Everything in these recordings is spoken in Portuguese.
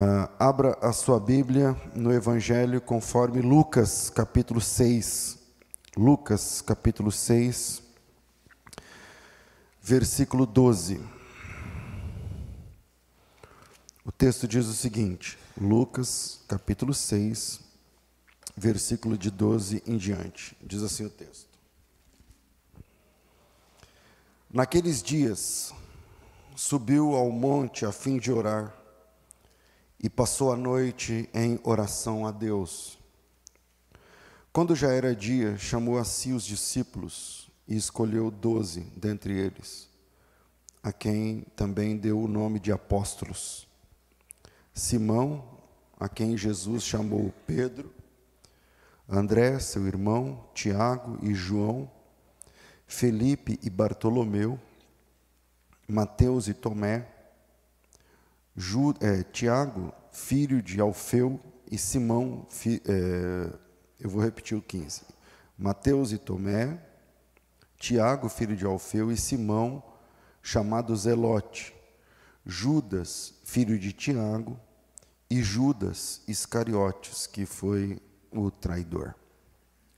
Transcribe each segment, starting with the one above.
Uh, abra a sua Bíblia no Evangelho conforme Lucas, capítulo 6. Lucas, capítulo 6, versículo 12. O texto diz o seguinte: Lucas, capítulo 6, versículo de 12 em diante. Diz assim o texto: Naqueles dias, subiu ao monte a fim de orar e passou a noite em oração a Deus. Quando já era dia, chamou a si os discípulos e escolheu doze dentre eles, a quem também deu o nome de apóstolos. Simão, a quem Jesus chamou Pedro, André, seu irmão, Tiago e João, Felipe e Bartolomeu, Mateus e Tomé, Ju, é, Tiago, filho de Alfeu, e Simão, fi, é, eu vou repetir o 15. Mateus e Tomé, Tiago, filho de Alfeu, e Simão, chamado Zelote, Judas, filho de Tiago, e Judas Iscariotes, que foi o traidor.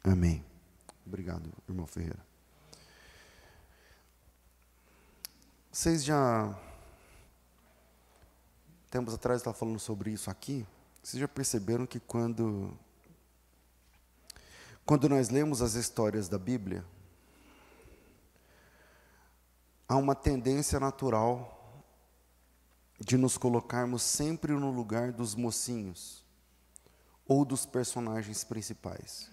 Amém. Obrigado, irmão Ferreira. Vocês já tempos atrás estava falando sobre isso aqui. Vocês já perceberam que quando quando nós lemos as histórias da Bíblia, há uma tendência natural de nos colocarmos sempre no lugar dos mocinhos ou dos personagens principais.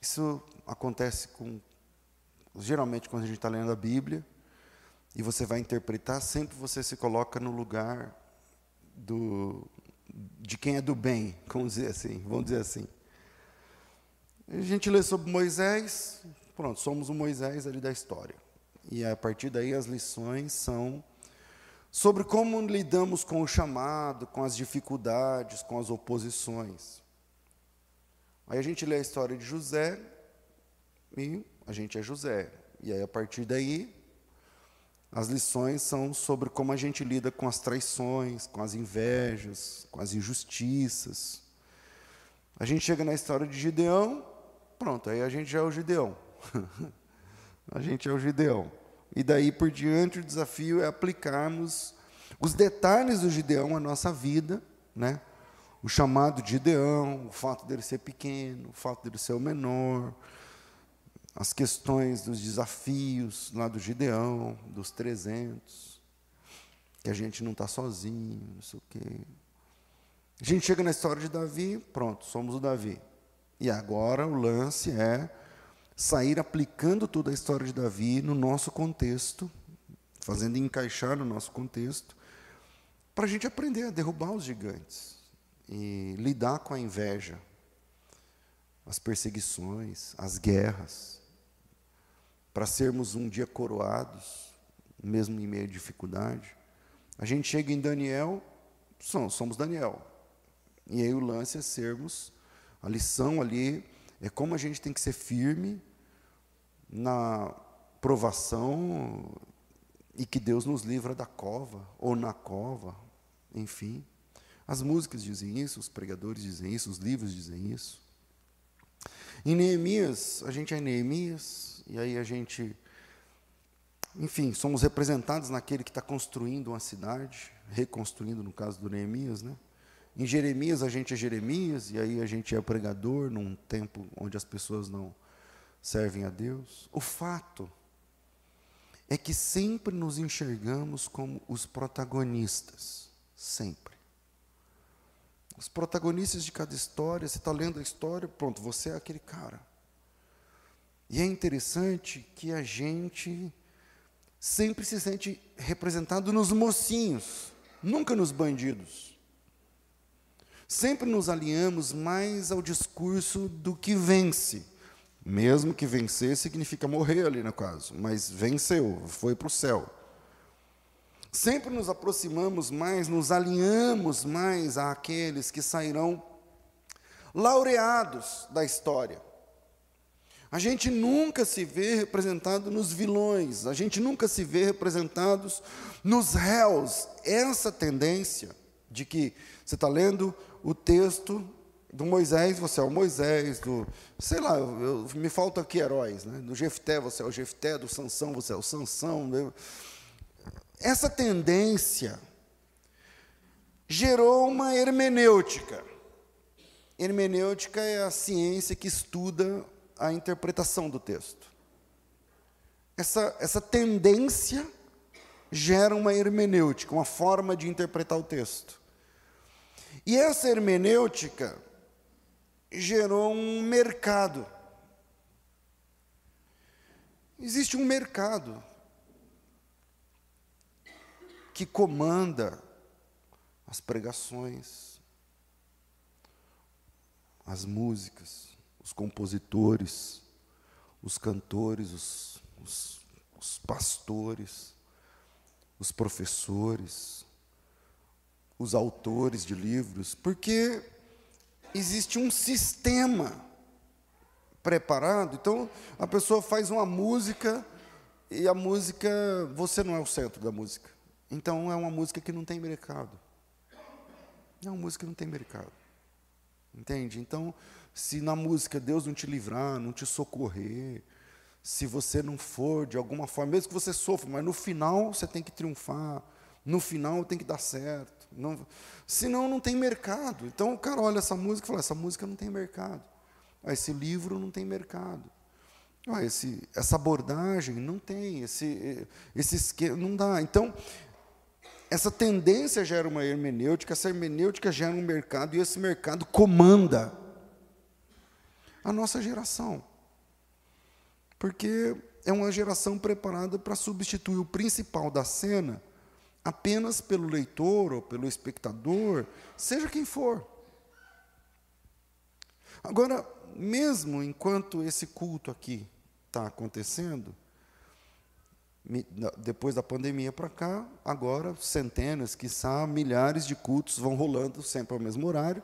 Isso acontece com geralmente quando a gente está lendo a Bíblia e você vai interpretar, sempre você se coloca no lugar do, de quem é do bem, vamos dizer assim, vamos dizer assim. A gente lê sobre Moisés, pronto, somos o Moisés ali da história. E a partir daí as lições são sobre como lidamos com o chamado, com as dificuldades, com as oposições. Aí a gente lê a história de José e a gente é José. E aí a partir daí as lições são sobre como a gente lida com as traições, com as invejas, com as injustiças. A gente chega na história de Gideão, pronto, aí a gente já é o Gideão. a gente é o Gideão. E daí por diante o desafio é aplicarmos os detalhes do Gideão à nossa vida, né? O chamado de Gideão, o fato dele ser pequeno, o fato dele ser o menor, as questões dos desafios lá do Gideão, dos 300, que a gente não está sozinho, não sei o quê. A gente chega na história de Davi, pronto, somos o Davi. E agora o lance é sair aplicando toda a história de Davi no nosso contexto, fazendo encaixar no nosso contexto, para a gente aprender a derrubar os gigantes e lidar com a inveja, as perseguições, as guerras para sermos um dia coroados, mesmo em meio à dificuldade. A gente chega em Daniel, somos Daniel. E aí o lance é sermos, a lição ali é como a gente tem que ser firme na provação e que Deus nos livra da cova, ou na cova, enfim. As músicas dizem isso, os pregadores dizem isso, os livros dizem isso. Em Neemias, a gente é Neemias, e aí a gente, enfim, somos representados naquele que está construindo uma cidade, reconstruindo, no caso do Neemias, né? Em Jeremias a gente é Jeremias, e aí a gente é pregador num tempo onde as pessoas não servem a Deus. O fato é que sempre nos enxergamos como os protagonistas, sempre. Os protagonistas de cada história, você está lendo a história, pronto, você é aquele cara. E é interessante que a gente sempre se sente representado nos mocinhos, nunca nos bandidos. Sempre nos alinhamos mais ao discurso do que vence. Mesmo que vencer significa morrer ali no caso, mas venceu, foi para o céu. Sempre nos aproximamos mais, nos alinhamos mais àqueles que sairão laureados da história. A gente nunca se vê representado nos vilões, a gente nunca se vê representados nos réus. Essa tendência De que você está lendo o texto do Moisés, você é o Moisés, do, sei lá, eu, me falta aqui heróis, né? Do Jefté, você é o Jefté, do Sansão, você é o Sansão. Né? Essa tendência gerou uma hermenêutica. Hermenêutica é a ciência que estuda a interpretação do texto. Essa, essa tendência gera uma hermenêutica, uma forma de interpretar o texto. E essa hermenêutica gerou um mercado. Existe um mercado que comanda as pregações, as músicas, os compositores, os cantores, os, os, os pastores, os professores, os autores de livros, porque existe um sistema preparado. Então, a pessoa faz uma música e a música, você não é o centro da música. Então, é uma música que não tem mercado. É uma música que não tem mercado. Entende? Então, se na música Deus não te livrar, não te socorrer, se você não for de alguma forma, mesmo que você sofra, mas no final você tem que triunfar, no final tem que dar certo. Não, senão não tem mercado. Então o cara olha essa música e fala: essa música não tem mercado. Ah, esse livro não tem mercado. Ah, esse, essa abordagem não tem, esse, esse esquema, não dá. Então, essa tendência gera uma hermenêutica, essa hermenêutica gera um mercado, e esse mercado comanda a nossa geração. Porque é uma geração preparada para substituir o principal da cena apenas pelo leitor ou pelo espectador, seja quem for. Agora, mesmo enquanto esse culto aqui está acontecendo, depois da pandemia para cá, agora centenas, quiçá milhares de cultos vão rolando sempre ao mesmo horário.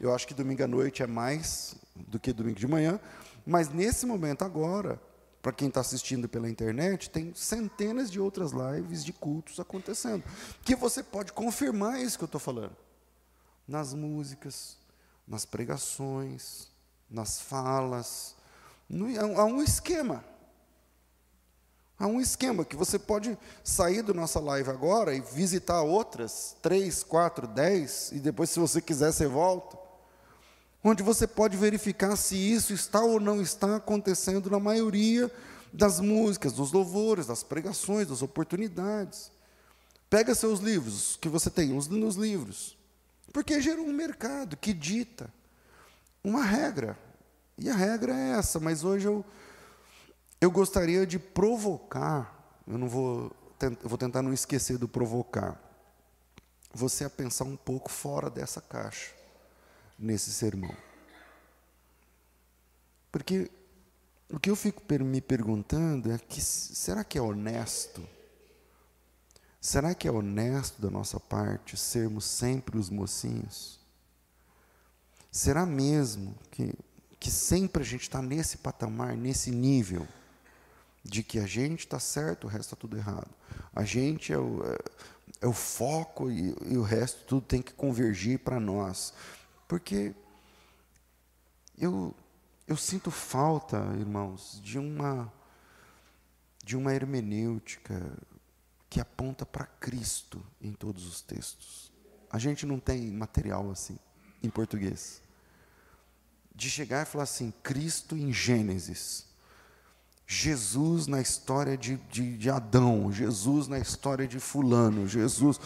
Eu acho que domingo à noite é mais do que domingo de manhã, mas nesse momento agora, para quem está assistindo pela internet, tem centenas de outras lives de cultos acontecendo. Que você pode confirmar isso que eu estou falando. Nas músicas, nas pregações, nas falas. No, há um esquema. Há um esquema que você pode sair da nossa live agora e visitar outras, três, quatro, dez, e depois, se você quiser, você volta. Onde você pode verificar se isso está ou não está acontecendo na maioria das músicas, dos louvores, das pregações, das oportunidades. Pega seus livros, que você tem, os nos livros. Porque gerou um mercado que dita uma regra. E a regra é essa, mas hoje eu eu gostaria de provocar, eu não vou, eu vou tentar não esquecer do provocar, você a pensar um pouco fora dessa caixa, nesse sermão. Porque o que eu fico me perguntando é que será que é honesto? Será que é honesto da nossa parte sermos sempre os mocinhos? Será mesmo que, que sempre a gente está nesse patamar, nesse nível? de que a gente está certo, o resto está tudo errado. A gente é o, é, é o foco e, e, o resto tudo tem que convergir para nós. Porque eu, eu sinto falta, irmãos, de uma, de uma hermenêutica que aponta para Cristo em todos os textos. A gente não tem material assim, em português. De chegar e falar assim, Cristo em Gênesis Jesus na história de, de, de, Adão, Jesus na história de Fulano, Jesus.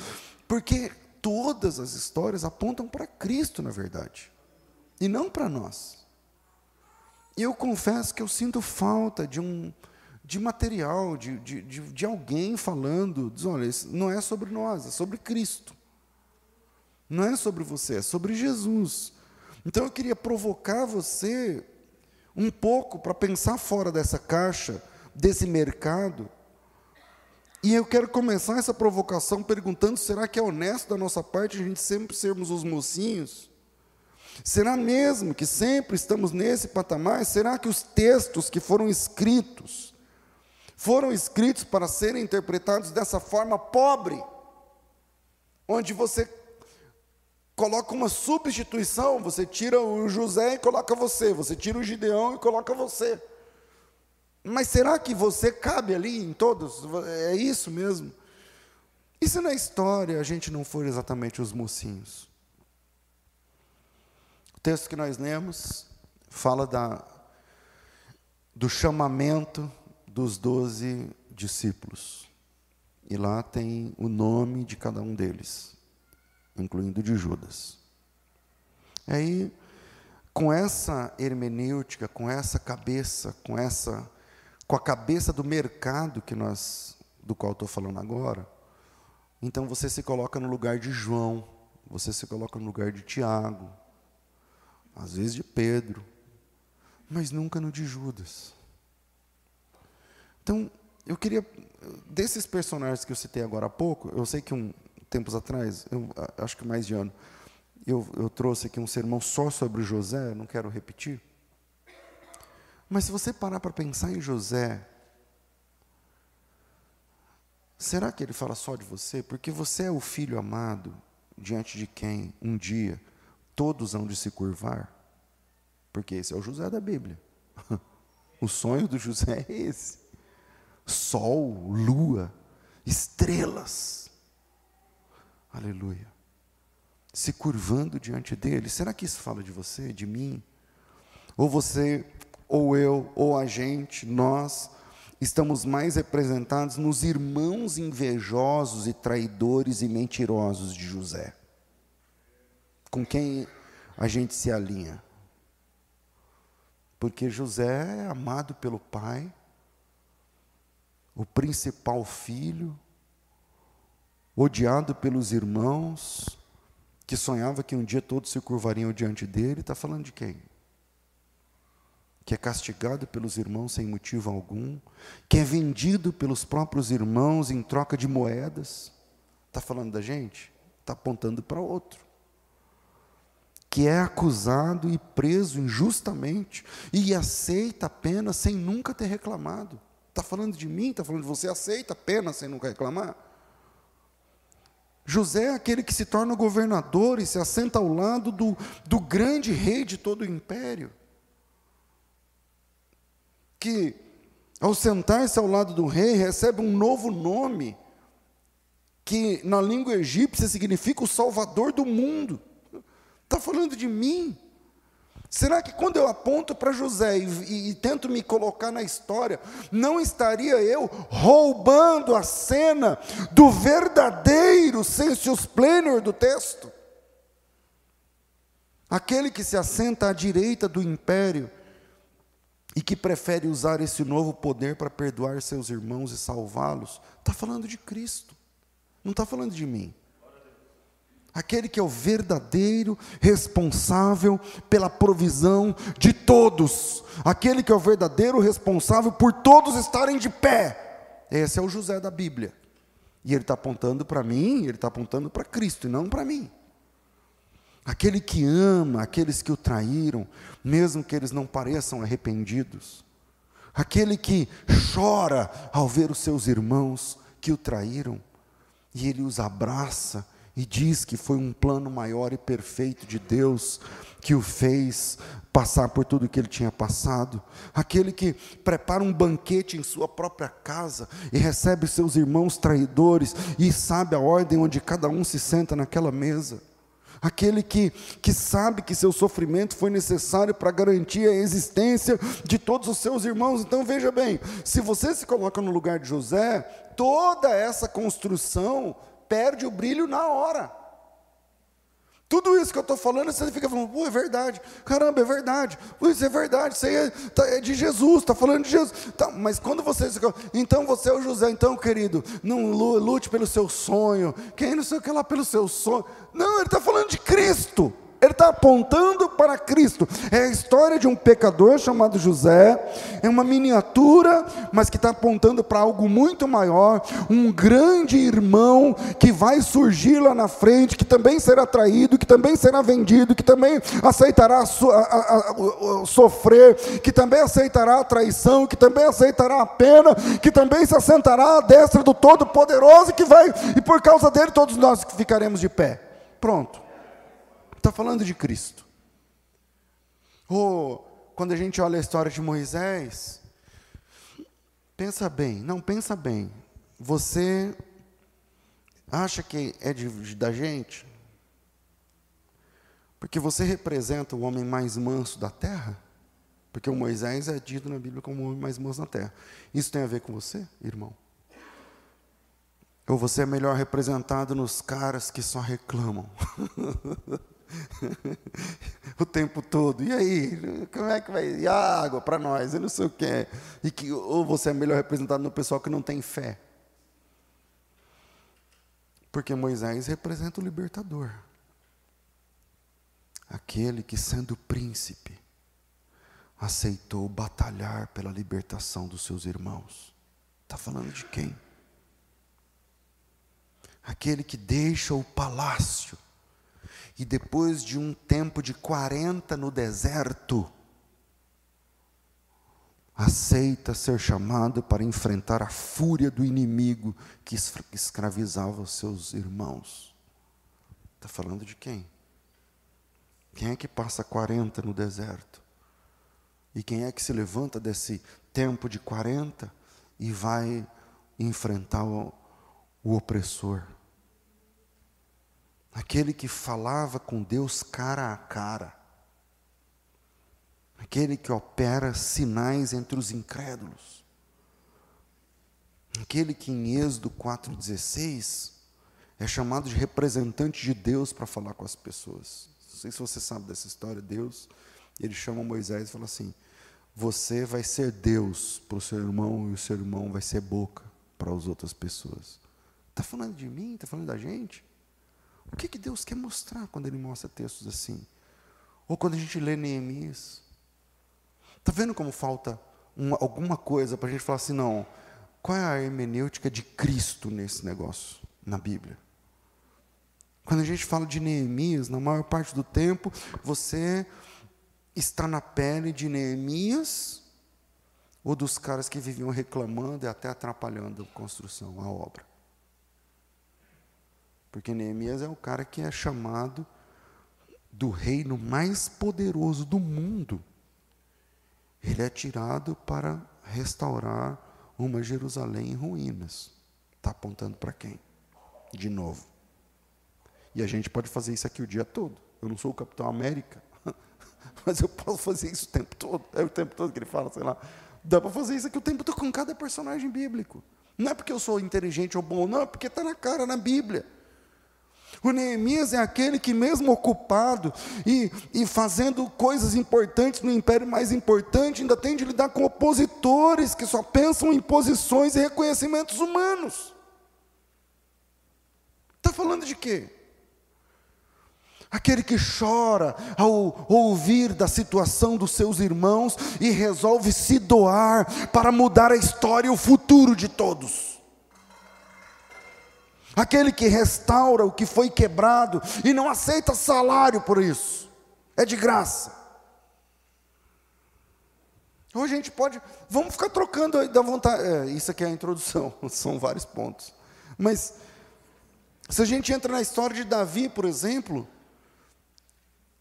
Porque todas as histórias apontam para Cristo, na verdade, e não para nós. E eu confesso que eu sinto falta de um de material, de, de, de, de alguém falando, diz, olha, isso não é sobre nós, é sobre Cristo. Não é sobre você, é sobre Jesus. Então eu queria provocar você um pouco para pensar fora dessa caixa, desse mercado. E eu quero começar essa provocação perguntando: será que é honesto da nossa parte a gente sempre sermos os mocinhos? Será mesmo que sempre estamos nesse patamar? Será que os textos que foram escritos foram escritos para serem interpretados dessa forma pobre? Onde você coloca uma substituição, você tira o José e coloca você, você tira o Gideão e coloca você. Mas será que você cabe ali em todos? É isso mesmo? E se na história a gente não for exatamente os mocinhos? O texto que nós lemos fala da, do chamamento dos doze discípulos. E lá tem o nome de cada um deles, incluindo de Judas. Aí, com essa hermenêutica, com essa cabeça, com essa com a cabeça do mercado que nós do qual estou falando agora, então você se coloca no lugar de João, você se coloca no lugar de Tiago, às vezes de Pedro, mas nunca no de Judas. Então, eu queria, desses personagens que eu citei agora há pouco, eu sei que um tempos atrás, eu, acho que mais de ano, eu, eu trouxe aqui um sermão só sobre José, não quero repetir. Mas se você parar para pensar em José, será que ele fala só de você? Porque você é o filho amado diante de quem um dia todos hão de se curvar? Porque esse é o José da Bíblia. O sonho do José é esse sol, lua, estrelas. Aleluia. Se curvando diante dele. Será que isso fala de você, de mim? Ou você, ou eu, ou a gente, nós, estamos mais representados nos irmãos invejosos e traidores e mentirosos de José? Com quem a gente se alinha? Porque José é amado pelo pai, o principal filho, odiado pelos irmãos, que sonhava que um dia todos se curvariam diante dele, está falando de quem? Que é castigado pelos irmãos sem motivo algum, que é vendido pelos próprios irmãos em troca de moedas. Está falando da gente? Está apontando para outro. Que é acusado e preso injustamente e aceita a pena sem nunca ter reclamado. Está falando de mim, está falando de você, aceita a pena sem nunca reclamar. José é aquele que se torna governador e se assenta ao lado do, do grande rei de todo o império. Que, ao sentar-se ao lado do rei, recebe um novo nome, que na língua egípcia significa o salvador do mundo. Está falando de mim. Será que quando eu aponto para José e, e, e, tento me colocar na história, não estaria eu roubando a cena do verdadeiro sensus plenor do texto? Aquele que se assenta à direita do império e que prefere usar esse novo poder para perdoar seus irmãos e salvá-los, está falando de Cristo, não está falando de mim aquele que é o verdadeiro responsável pela provisão de todos, aquele que é o verdadeiro responsável por todos estarem de pé. Esse é o José da Bíblia. E ele está apontando para mim, ele está apontando para Cristo e não para mim. Aquele que ama aqueles que o traíram, mesmo que eles não pareçam arrependidos. Aquele que chora ao ver os seus irmãos que o traíram, e ele os abraça e diz que foi um plano maior e perfeito de Deus que o fez passar por tudo que ele tinha passado. Aquele que prepara um banquete em sua própria casa e recebe seus irmãos traidores e sabe a ordem onde cada um se senta naquela mesa. Aquele que, que sabe que seu sofrimento foi necessário para garantir a existência de todos os seus irmãos. Então veja bem: se você se coloca no lugar de José, toda essa construção perde o brilho na hora. Tudo isso que eu estou falando, você fica falando, é verdade, caramba, é verdade, isso é verdade, isso aí é, tá, é de Jesus, está falando de Jesus. Tá, mas quando você. Então você é o José, então, querido, não lute pelo seu sonho, quem não sei o que lá pelo seu sonho. Não, ele está falando de Cristo. Ele está apontando para Cristo. É a história de um pecador chamado José. É uma miniatura, mas que está apontando para algo muito maior. Um grande irmão que vai surgir lá na frente, que também será traído, que também será vendido, que também aceitará a, a, a, sofrer, que também aceitará a traição, que também aceitará a pena, que também se assentará à destra do Todo-Poderoso, que vai, e por causa dele todos nós ficaremos de pé. Pronto. Está falando de Cristo. Ou quando a gente olha a história de Moisés, pensa bem, não pensa bem. Você acha que é de, da gente? Porque você representa o homem mais manso da terra? Porque o Moisés é dito na Bíblia como o homem mais manso da terra. Isso tem a ver com você, irmão? Ou você é melhor representado nos caras que só reclamam? o tempo todo. E aí, como é que vai? E a água para nós? Eu não sei o que. E que, ou você é melhor representado no pessoal que não tem fé? Porque Moisés representa o libertador. Aquele que, sendo príncipe, aceitou batalhar pela libertação dos seus irmãos. Está falando de quem? Aquele que deixa o palácio e depois de um tempo de 40 no deserto, aceita ser chamado para enfrentar a fúria do inimigo que escravizava os seus irmãos. Está falando de quem? Quem é que passa 40 no deserto? E quem é que se levanta desse tempo de 40 e vai enfrentar o, o opressor? Aquele que falava com Deus cara a cara. Aquele que opera sinais entre os incrédulos. Aquele que em Êxodo 4,16 é chamado de representante de Deus para falar com as pessoas. Não sei se você sabe dessa história, Deus, ele chama Moisés e fala assim: Você vai ser Deus para o seu irmão e o seu irmão vai ser boca para as outras pessoas. Está falando de mim? Está falando da gente? O que, que Deus quer mostrar quando Ele mostra textos assim? Ou quando a gente lê Neemias? Está vendo como falta uma, alguma coisa para a gente falar assim, não, qual é a hermenêutica de Cristo nesse negócio, na Bíblia? Quando a gente fala de Neemias, na maior parte do tempo, você está na pele de Neemias ou dos caras que viviam reclamando e até atrapalhando a construção, a obra. Porque Neemias é o cara que é chamado do reino mais poderoso do mundo. Ele é tirado para restaurar uma Jerusalém em ruínas. Está apontando para quem? De novo. E a gente pode fazer isso aqui o dia todo. Eu não sou o Capitão América, mas eu posso fazer isso o tempo todo. É o tempo todo que ele fala, sei lá. Dá para fazer isso aqui o tempo todo com cada personagem bíblico. Não é porque eu sou inteligente ou bom, não, é porque está na cara na Bíblia. O Neemias é aquele que, mesmo ocupado e, e fazendo coisas importantes no império mais importante, ainda tem de lidar com opositores que só pensam em posições e reconhecimentos humanos. Está falando de quê? Aquele que chora ao ouvir da situação dos seus irmãos e resolve se doar para mudar a história e o futuro de todos aquele que restaura o que foi quebrado e não aceita salário por isso, é de graça. Ou a gente pode, vamos ficar trocando da vontade. É, isso aqui é a introdução, são vários pontos. Mas, se a gente entra na história de Davi, por exemplo,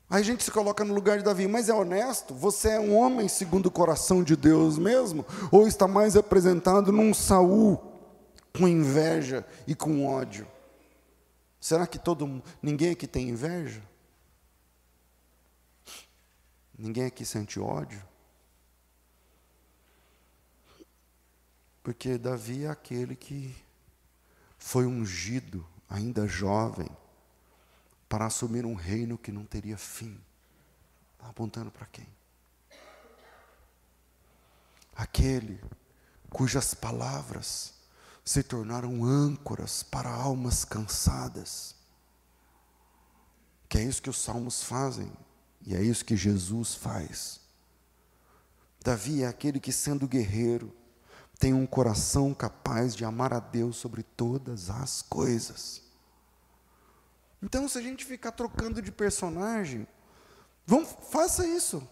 aí a gente se coloca no lugar de Davi, mas é honesto? Você é um homem segundo o coração de Deus mesmo? Ou está mais representado num Saul com inveja e com ódio. Será que todo ninguém aqui tem inveja? Ninguém aqui sente ódio? Porque Davi é aquele que foi ungido, ainda jovem, para assumir um reino que não teria fim. Está apontando para quem? Aquele cujas palavras se tornaram âncoras para almas cansadas. Que é isso que os salmos fazem, e é isso que Jesus faz. Davi é aquele que, sendo guerreiro, tem um coração capaz de amar a Deus sobre todas as coisas. Então, se a gente ficar trocando de personagem, vamos, faça isso.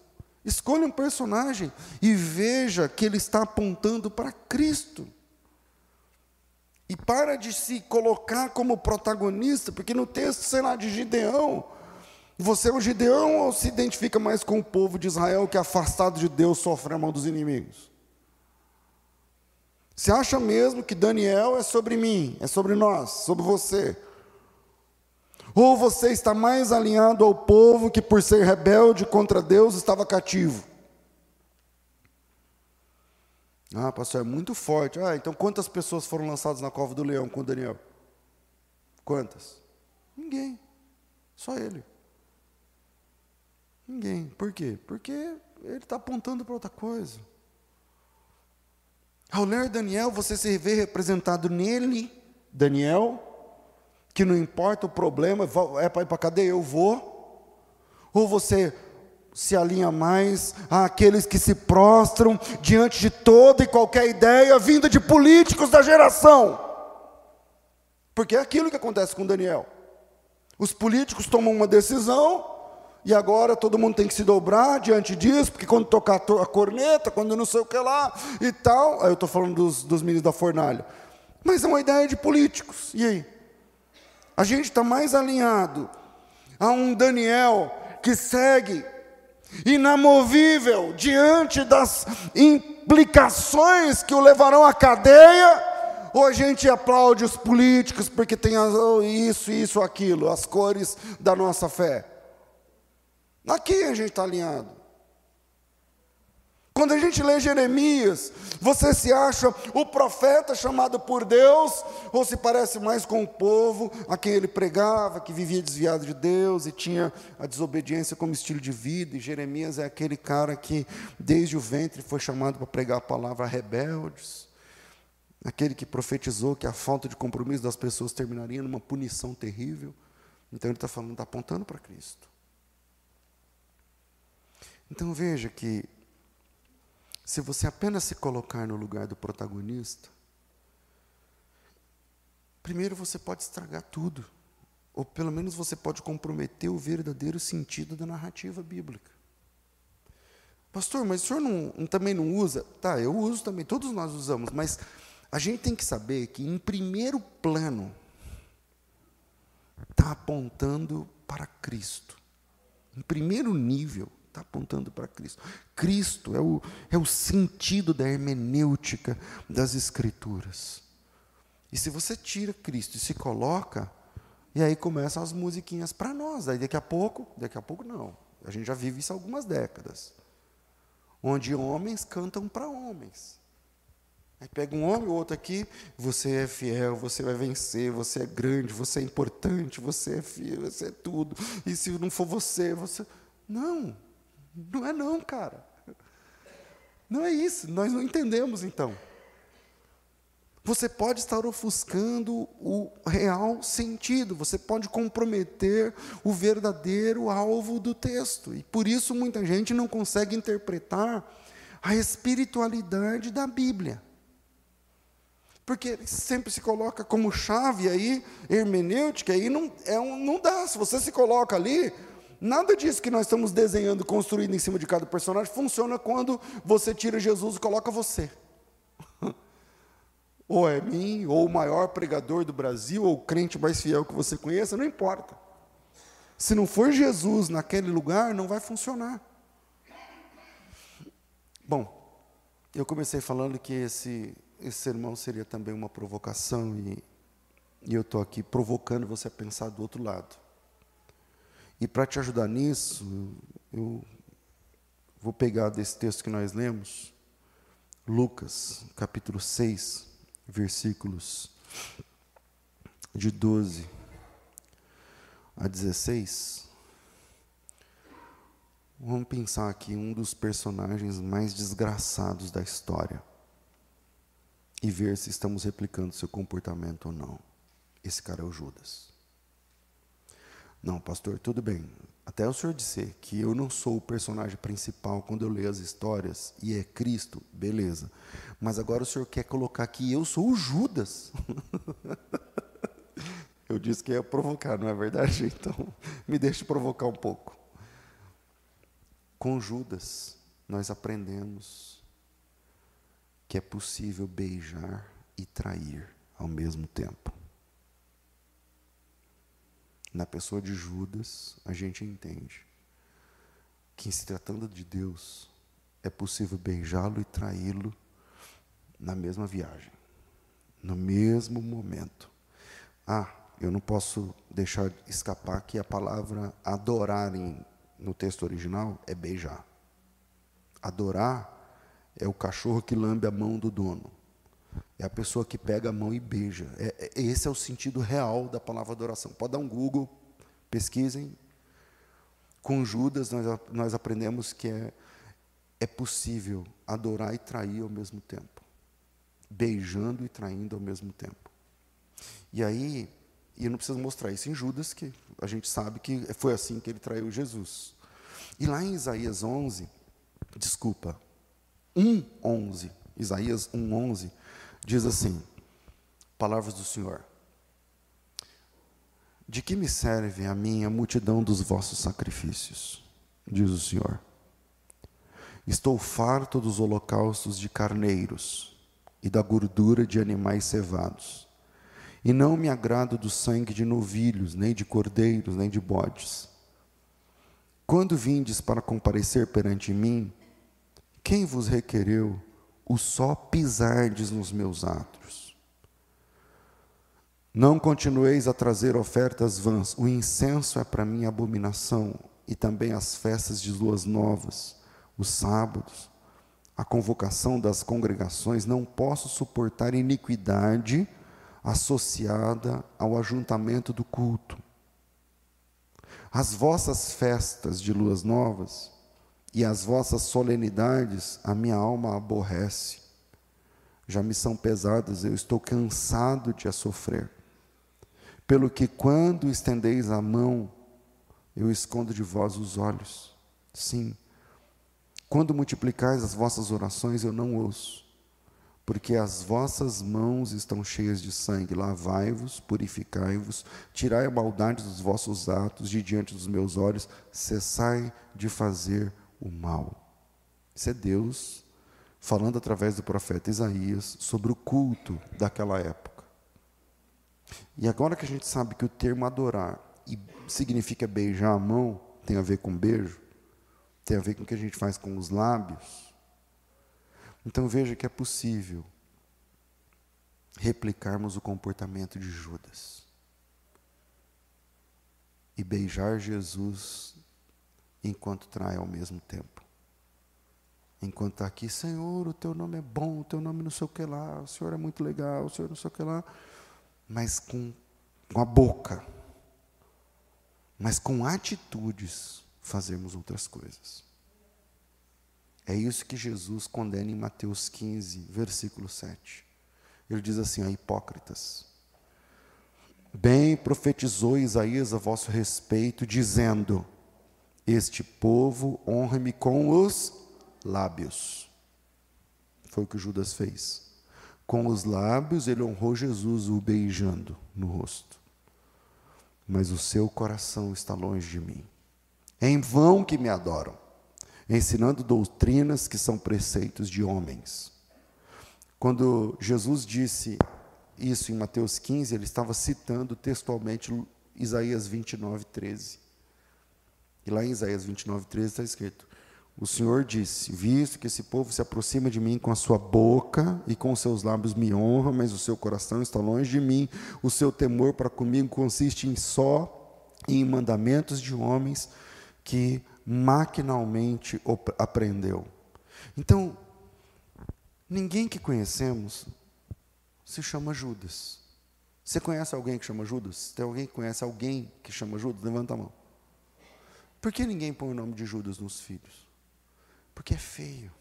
Escolha um personagem e veja que ele está apontando para Cristo. E para de se colocar como protagonista, porque no texto, sei lá, de Gideão, Você é um Gideão ou se identifica mais com o povo de Israel que, afastado de Deus, sofre a mão dos inimigos? Você acha mesmo que Daniel é sobre mim, é sobre nós, sobre você? Ou você está mais alinhado ao povo que, por ser rebelde contra Deus, estava cativo? Ah, pastor, é muito forte. Ah, então quantas pessoas foram lançadas na cova do leão com Daniel? Quantas? Ninguém. Só ele. Ninguém. Por quê? Porque ele está apontando para outra coisa. Ao ler Daniel, você se vê representado nele, Daniel, que não importa o problema, é para ir para a cadeia, eu vou. Ou você se alinha mais àqueles que se prostram diante de toda e qualquer ideia vinda de políticos da geração. Porque é aquilo que acontece com Daniel. Os políticos tomam uma decisão, e agora todo mundo tem que se dobrar diante disso, porque quando tocar a corneta, quando não sei o que lá e tal. Aí eu estou falando dos, dos meninos da fornalha. Mas é uma ideia de políticos. E aí? A gente está mais alinhado a um Daniel que segue inamovível diante das implicações que o levarão à cadeia, ou a gente aplaude os políticos porque tem isso, isso, aquilo, as cores da nossa fé. Aqui a gente está alinhado. Quando a gente lê Jeremias, você se acha o profeta chamado por Deus, ou se parece mais com o povo a quem ele pregava, que vivia desviado de Deus e tinha a desobediência como estilo de vida? E Jeremias é aquele cara que, desde o ventre, foi chamado para pregar a palavra a rebeldes, aquele que profetizou que a falta de compromisso das pessoas terminaria numa punição terrível. Então ele está falando, está apontando para Cristo. Então veja que, se você apenas se colocar no lugar do protagonista, primeiro você pode estragar tudo, ou pelo menos você pode comprometer o verdadeiro sentido da narrativa bíblica. Pastor, mas o senhor não, também não usa? Tá, eu uso também, todos nós usamos, mas a gente tem que saber que, em primeiro plano, está apontando para Cristo. Em primeiro nível, está apontando para Cristo. Cristo é o, é o sentido da hermenêutica das Escrituras. E se você tira Cristo e se coloca, e aí começam as musiquinhas para nós. Aí daqui a pouco, daqui a pouco não. A gente já vive isso há algumas décadas. Onde homens cantam para homens. Aí pega um homem, o outro aqui, você é fiel, você vai vencer, você é grande, você é importante, você é fiel, você é tudo. E se não for você, você. Não. Não é não, cara. Não é isso, nós não entendemos então. Você pode estar ofuscando o real sentido, você pode comprometer o verdadeiro alvo do texto. E por isso muita gente não consegue interpretar a espiritualidade da Bíblia. Porque sempre se coloca como chave aí, hermenêutica, aí não, é um, não dá. Se você se coloca ali, Nada disso que nós estamos desenhando, construindo em cima de cada personagem, funciona quando você tira Jesus e coloca você. ou é mim, ou o maior pregador do Brasil, ou o crente mais fiel que você conheça, não importa. Se não for Jesus naquele lugar, não vai funcionar. Bom, eu comecei falando que esse, esse sermão seria também uma provocação, e, e eu estou aqui provocando você a pensar do outro lado. E para te ajudar nisso, eu vou pegar desse texto que nós lemos, Lucas, capítulo 6, versículos de 12 a 16. Vamos pensar aqui um dos personagens mais desgraçados da história e ver se estamos replicando seu comportamento ou não. Esse cara é o Judas. Não, pastor, tudo bem. Até o senhor dizer que eu não sou o personagem principal quando eu leio as histórias e é Cristo, beleza. Mas agora o senhor quer colocar que eu sou o Judas. eu disse que ia provocar, não é verdade? Então, me deixe provocar um pouco. Com Judas, nós aprendemos que é possível beijar e trair ao mesmo tempo. Na pessoa de Judas, a gente entende que, se tratando de Deus, é possível beijá-lo e traí-lo na mesma viagem, no mesmo momento. Ah, eu não posso deixar escapar que a palavra adorar em, no texto original é beijar. Adorar é o cachorro que lambe a mão do dono. É a pessoa que pega a mão e beija. É, é, esse é o sentido real da palavra adoração. Pode dar um Google, pesquisem. Com Judas, nós, nós aprendemos que é, é possível adorar e trair ao mesmo tempo. Beijando e traindo ao mesmo tempo. E aí, e eu não preciso mostrar isso em Judas, que a gente sabe que foi assim que ele traiu Jesus. E lá em Isaías 11, desculpa, 1:11, Isaías 1:11 diz assim: Palavras do Senhor. De que me serve a minha multidão dos vossos sacrifícios? Diz o Senhor. Estou farto dos holocaustos de carneiros e da gordura de animais cevados e não me agrado do sangue de novilhos, nem de cordeiros, nem de bodes. Quando vindes para comparecer perante mim, quem vos requereu o só pisardes nos meus atos? Não continueis a trazer ofertas vãs, o incenso é para mim abominação, e também as festas de luas novas, os sábados, a convocação das congregações, não posso suportar iniquidade associada ao ajuntamento do culto. As vossas festas de luas novas e as vossas solenidades, a minha alma aborrece. Já me são pesadas, eu estou cansado de a sofrer. Pelo que quando estendeis a mão, eu escondo de vós os olhos. Sim, quando multiplicais as vossas orações, eu não ouço porque as vossas mãos estão cheias de sangue. Lavai-vos, purificai-vos, tirai a maldade dos vossos atos de diante dos meus olhos, cessai de fazer o mal. Isso é Deus falando através do profeta Isaías sobre o culto daquela época. E agora que a gente sabe que o termo adorar significa beijar a mão, tem a ver com beijo, tem a ver com o que a gente faz com os lábios então veja que é possível replicarmos o comportamento de Judas e beijar Jesus enquanto trai ao mesmo tempo. Enquanto está aqui, Senhor, o teu nome é bom, o teu nome não sei o que lá, o Senhor é muito legal, o Senhor não sei o que lá, mas com, com a boca, mas com atitudes, fazemos outras coisas. É isso que Jesus condena em Mateus 15, versículo 7. Ele diz assim: a hipócritas. Bem profetizou Isaías a vosso respeito, dizendo: Este povo honra-me com os lábios. Foi o que Judas fez. Com os lábios ele honrou Jesus, o beijando no rosto. Mas o seu coração está longe de mim. É em vão que me adoram ensinando doutrinas que são preceitos de homens. Quando Jesus disse isso em Mateus 15, ele estava citando textualmente Isaías 29, 13. E lá em Isaías 29, 13 está escrito: O Senhor disse: Visto que esse povo se aproxima de mim com a sua boca e com os seus lábios me honra, mas o seu coração está longe de mim, o seu temor para comigo consiste em só em mandamentos de homens que maquinalmente aprendeu. Então, ninguém que conhecemos se chama Judas. Você conhece alguém que chama Judas? Tem alguém que conhece alguém que chama Judas? Levanta a mão. Por que ninguém põe o nome de Judas nos filhos? Porque é feio.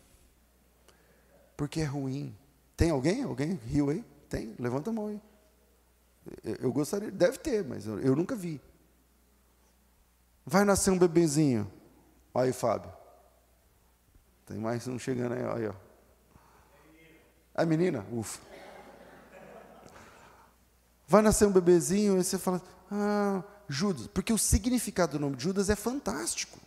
Porque é ruim. Tem alguém? Alguém riu aí? Tem? Levanta a mão aí. Eu gostaria, deve ter, mas eu, eu nunca vi. Vai nascer um bebezinho. Olha aí, Fábio. Tem mais um chegando aí, aí ó. A menina? Ufa. Vai nascer um bebezinho, e você fala, ah, Judas. Porque o significado do nome de Judas é fantástico.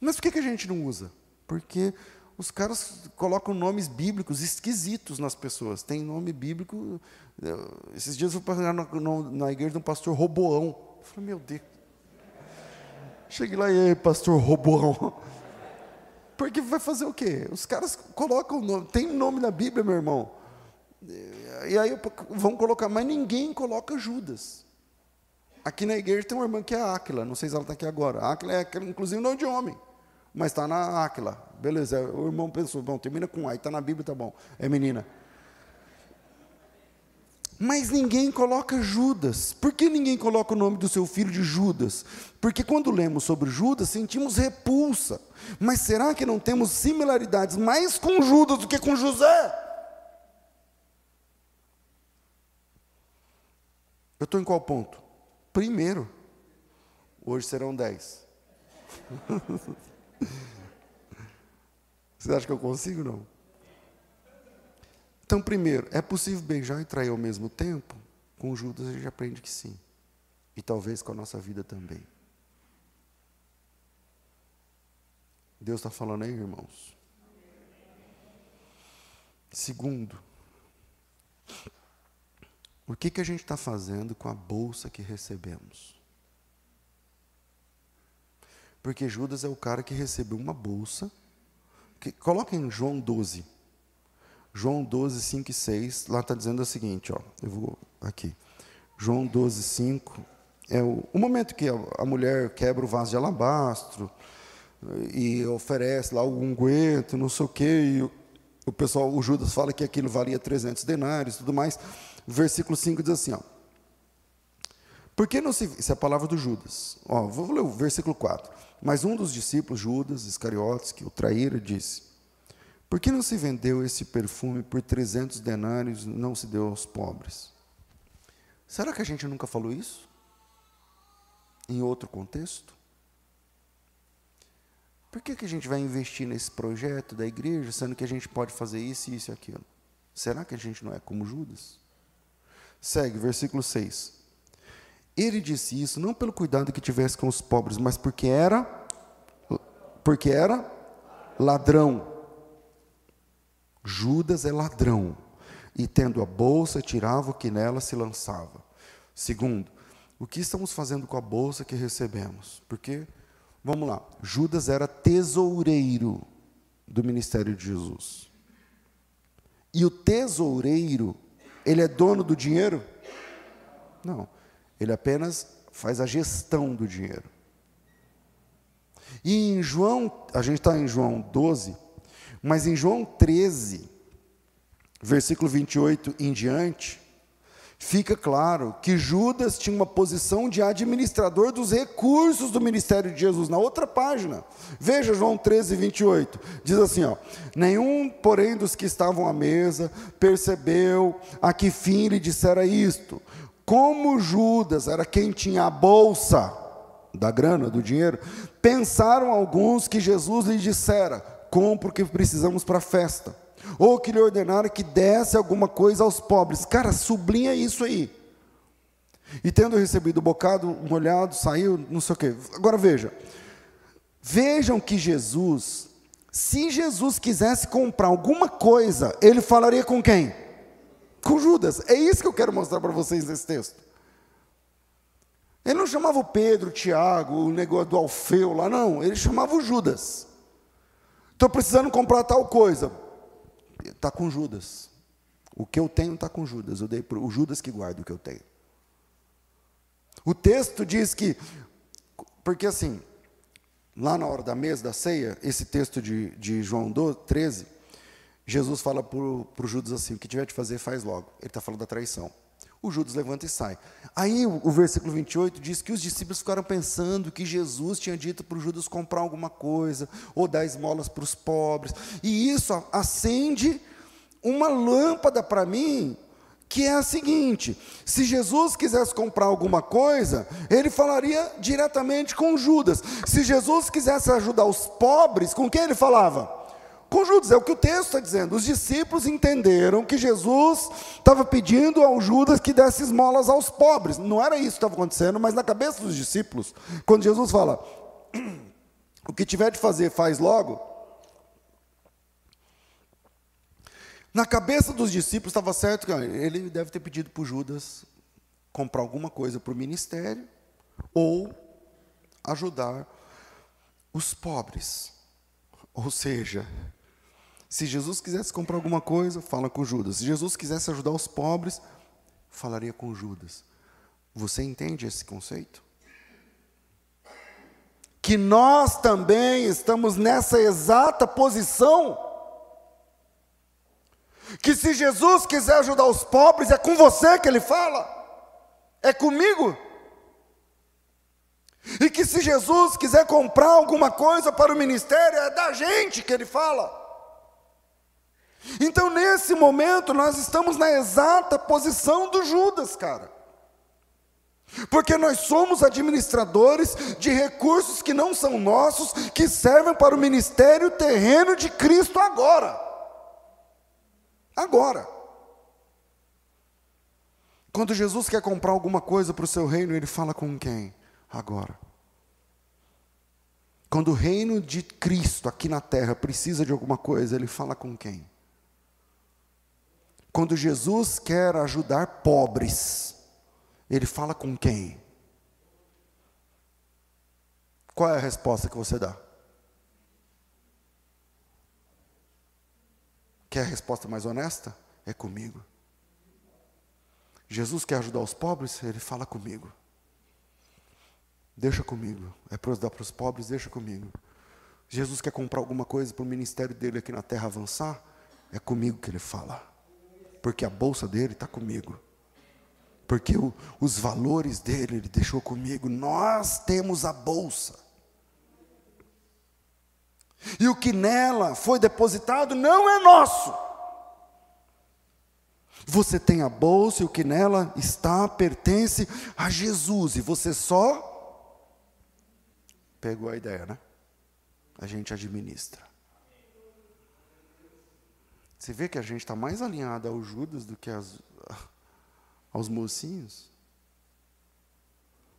Mas por que, que a gente não usa? Porque Os caras colocam nomes bíblicos esquisitos nas pessoas. Tem nome bíblico. Esses dias eu fui na, na igreja de um pastor Roboão. Eu falei, meu Deus. Cheguei lá e aí, pastor Roboão. Porque vai fazer o quê? Os caras colocam nome. Tem nome na Bíblia, meu irmão. E aí vão colocar, mas ninguém coloca Judas. Aqui na igreja tem uma irmã que é Áquila, não sei se ela está aqui agora. Áquila é, inclusive, não de homem, mas está na Áquila. Beleza, o irmão pensou, bom, termina com A, está na Bíblia, tá bom, é menina. Mas ninguém coloca Judas. Por que ninguém coloca o nome do seu filho de Judas? Porque quando lemos sobre Judas, sentimos repulsa. Mas será que não temos similaridades mais com Judas do que com José? Eu estou em qual ponto? Primeiro. Hoje serão dez. Você acha que eu consigo? Não. Então, primeiro, é possível beijar e trair ao mesmo tempo? Com Judas a gente aprende que sim. E talvez com a nossa vida também. Deus está falando aí, irmãos. Segundo, o que, que a gente está fazendo com a bolsa que recebemos? Porque Judas é o cara que recebeu uma bolsa. Que, coloca em João 12. João 12, 5 e 6. Lá está dizendo o seguinte: ó, eu vou aqui. João 12, 5. É o, o momento que a, a mulher quebra o vaso de alabastro e oferece lá o unguento, não sei o quê, e o, o pessoal, o Judas fala que aquilo valia 300 denários e tudo mais. Versículo 5 diz assim, ó. Por que não se. Isso é a palavra do Judas. Ó, vou ler o versículo 4. Mas um dos discípulos, Judas Iscariotes, que o traíra, disse: Por que não se vendeu esse perfume por 300 denários e não se deu aos pobres? Será que a gente nunca falou isso? Em outro contexto? Por que, que a gente vai investir nesse projeto da igreja, sendo que a gente pode fazer isso, isso e aquilo? Será que a gente não é como Judas? Segue, versículo 6. Ele disse isso não pelo cuidado que tivesse com os pobres, mas porque era porque era ladrão. Judas é ladrão. E tendo a bolsa, tirava o que nela se lançava. Segundo, o que estamos fazendo com a bolsa que recebemos? Porque, vamos lá, Judas era tesoureiro do ministério de Jesus. E o tesoureiro ele é dono do dinheiro? Não. Ele apenas faz a gestão do dinheiro. E em João, a gente está em João 12, mas em João 13, versículo 28 em diante, fica claro que Judas tinha uma posição de administrador dos recursos do ministério de Jesus. Na outra página, veja João 13, 28. Diz assim: ó, Nenhum, porém, dos que estavam à mesa percebeu a que fim lhe dissera isto. Como Judas era quem tinha a bolsa da grana, do dinheiro, pensaram alguns que Jesus lhe dissera: compra o que precisamos para a festa ou que lhe ordenaram que desse alguma coisa aos pobres. Cara, sublinha isso aí. E tendo recebido o bocado molhado, saiu, não sei o quê. Agora veja. Vejam que Jesus, se Jesus quisesse comprar alguma coisa, ele falaria com quem? Com Judas. É isso que eu quero mostrar para vocês nesse texto. Ele não chamava o Pedro, o Tiago, o negócio do Alfeu lá, não. Ele chamava o Judas. Estou precisando comprar tal coisa está com Judas. O que eu tenho está com Judas. Eu dei para o Judas que guarda o que eu tenho. O texto diz que, porque assim, lá na hora da mesa, da ceia, esse texto de, de João 12, 13, Jesus fala para o Judas assim: o que tiver de fazer, faz logo. Ele está falando da traição. O Judas levanta e sai. Aí o, versículo 28 diz que os discípulos ficaram pensando que Jesus tinha dito para o Judas comprar alguma coisa, ou dar esmolas para os pobres. E isso acende uma lâmpada para mim, que é a seguinte: se Jesus quisesse comprar alguma coisa, ele falaria diretamente com Judas. Se Jesus quisesse ajudar os pobres, com quem ele falava? Com Judas, é o que o texto está dizendo. Os discípulos entenderam que Jesus estava pedindo ao Judas que desse esmolas aos pobres. Não era isso que estava acontecendo, mas na cabeça dos discípulos, quando Jesus fala, o que tiver de fazer, faz logo. Na cabeça dos discípulos estava certo que ele deve ter pedido para Judas comprar alguma coisa para o ministério ou ajudar os pobres. Ou seja, se Jesus quisesse comprar alguma coisa, fala com Judas. Se Jesus quisesse ajudar os pobres, falaria com Judas. Você entende esse conceito? Que nós também estamos nessa exata posição. Que se Jesus quiser ajudar os pobres, é com você que ele fala, é comigo. E que se Jesus quiser comprar alguma coisa para o ministério, é da gente que ele fala. Então, nesse momento, nós estamos na exata posição do Judas, cara. Porque nós somos administradores de recursos que não são nossos, que servem para o ministério terreno de Cristo agora. Agora. Quando Jesus quer comprar alguma coisa para o seu reino, ele fala com quem? Agora. Quando o reino de Cristo aqui na terra precisa de alguma coisa, ele fala com quem? Quando Jesus quer ajudar pobres, ele fala com quem? Qual é a resposta que você dá? Quer a resposta mais honesta? É comigo. Jesus quer ajudar os pobres? Ele fala comigo. Deixa comigo. É para dar para os pobres? Deixa comigo. Jesus quer comprar alguma coisa para o ministério dele aqui na terra avançar? É comigo que ele fala. Porque a bolsa dele está comigo. Porque o, os valores dele ele deixou comigo. Nós temos a bolsa. E o que nela foi depositado não é nosso. Você tem a bolsa e o que nela está pertence a Jesus. E você só Pegou a ideia, né? A gente administra. Você vê que a gente está mais alinhado ao Judas do que as, aos mocinhos?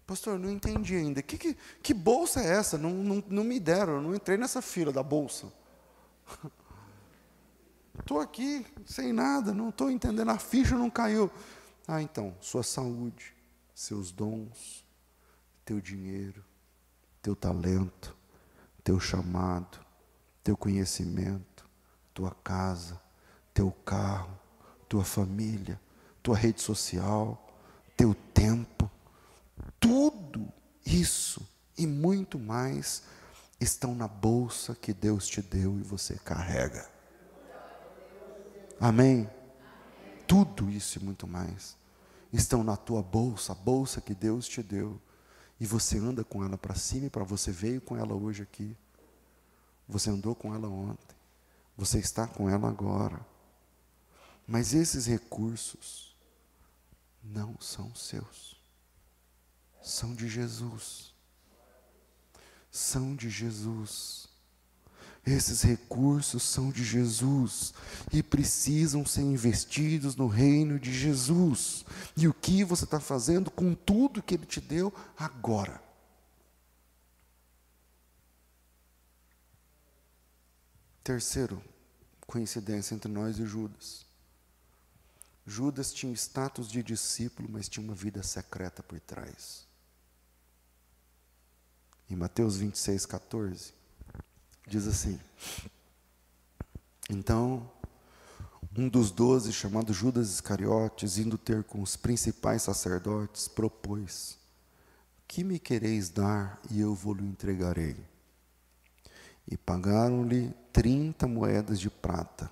Pastor, não entendi ainda. Que, que, que bolsa é essa? Não, não, não me deram, eu não entrei nessa fila da bolsa. Estou aqui sem nada, não estou entendendo, a ficha não caiu. Ah, então, sua saúde, seus dons, teu dinheiro, teu talento, teu chamado, teu conhecimento, tua casa, teu carro, tua família, tua rede social, teu tempo, tudo isso e muito mais estão na bolsa que Deus te deu e você carrega. Amém? Tudo isso e muito mais estão na tua bolsa, a bolsa que Deus te deu. E você anda com ela para cima e para você veio com ela hoje aqui. Você andou com ela ontem. Você está com ela agora. Mas esses recursos não são seus. São de Jesus. São de Jesus. Esses recursos são de Jesus e precisam ser investidos no reino de Jesus. E o que você está fazendo com tudo que Ele te deu agora? Terceiro, coincidência entre nós e Judas. Judas tinha status de discípulo, mas tinha uma vida secreta por trás. Em Mateus 26, 14, Diz assim: Então, um dos doze, chamado Judas Iscariotes, indo ter com os principais sacerdotes, propôs: Que me quereis dar e eu vou-lhe entregarei? E pagaram-lhe trinta moedas de prata.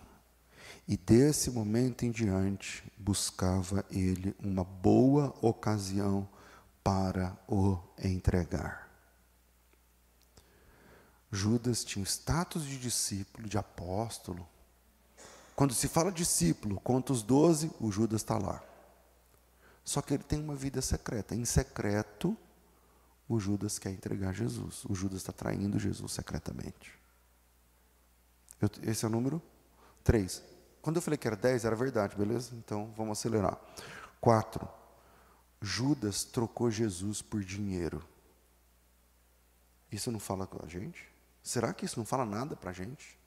E desse momento em diante buscava ele uma boa ocasião para o entregar. Judas tinha status de discípulo, de apóstolo. Quando se fala discípulo, conta os doze, o Judas está lá. Só que ele tem uma vida secreta. Em secreto, o Judas quer entregar Jesus. O Judas está traindo Jesus secretamente. Eu, esse é o número 3. Quando eu falei que era 10, era verdade, beleza? Então vamos acelerar. 4. Judas trocou Jesus por dinheiro. Isso não fala com a gente? Será que isso não fala nada para a gente?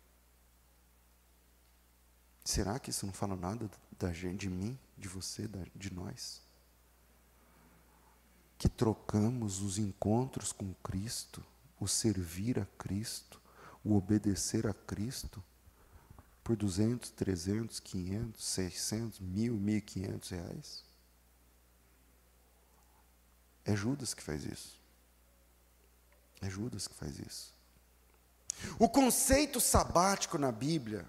Será que isso não fala nada da gente, de mim, de você, de nós? Que trocamos os encontros com Cristo, o servir a Cristo, o obedecer a Cristo, por 200, 300, 500, 600, mil, 1.500 reais? É Judas que faz isso. É Judas que faz isso. O conceito sabático na Bíblia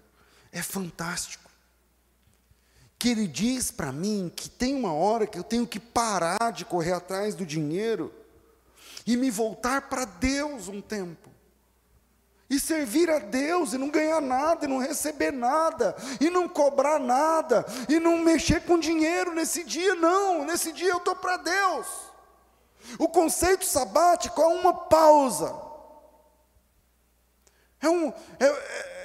é fantástico. Que ele diz para mim que tem uma hora que eu tenho que parar de correr atrás do dinheiro e me voltar para Deus um tempo. E servir a Deus e não ganhar nada, e não receber nada, e não cobrar nada, e não mexer com dinheiro nesse dia, não. Nesse dia eu estou para Deus. O conceito sabático é uma pausa. É um, é, é,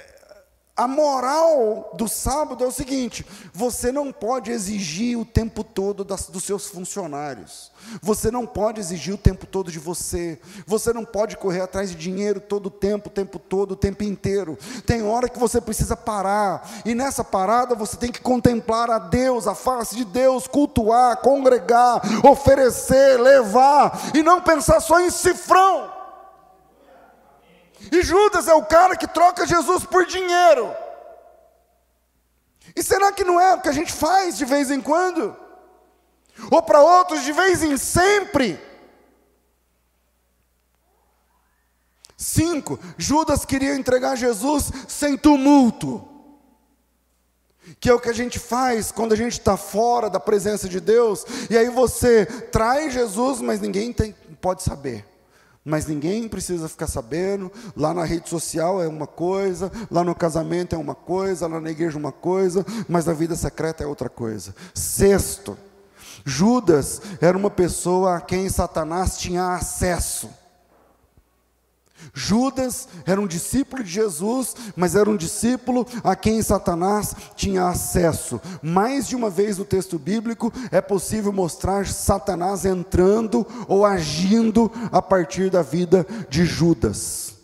a moral do sábado é o seguinte: você não pode exigir o tempo todo das, dos seus funcionários, você não pode exigir o tempo todo de você, você não pode correr atrás de dinheiro todo o tempo, o tempo todo, o tempo inteiro. Tem hora que você precisa parar, e nessa parada você tem que contemplar a Deus, a face de Deus, cultuar, congregar, oferecer, levar, e não pensar só em cifrão. E Judas é o cara que troca Jesus por dinheiro. E será que não é o que a gente faz de vez em quando? Ou para outros de vez em sempre? Cinco, Judas queria entregar Jesus sem tumulto. Que é o que a gente faz quando a gente está fora da presença de Deus, e aí você traz Jesus, mas ninguém tem, pode saber mas ninguém precisa ficar sabendo. Lá na rede social é uma coisa, lá no casamento é uma coisa, lá na igreja é uma coisa, mas na vida secreta é outra coisa. Sexto, Judas era uma pessoa a quem Satanás tinha acesso. Judas era um discípulo de Jesus, mas era um discípulo a quem Satanás tinha acesso. Mais de uma vez no texto bíblico é possível mostrar Satanás entrando ou agindo a partir da vida de Judas.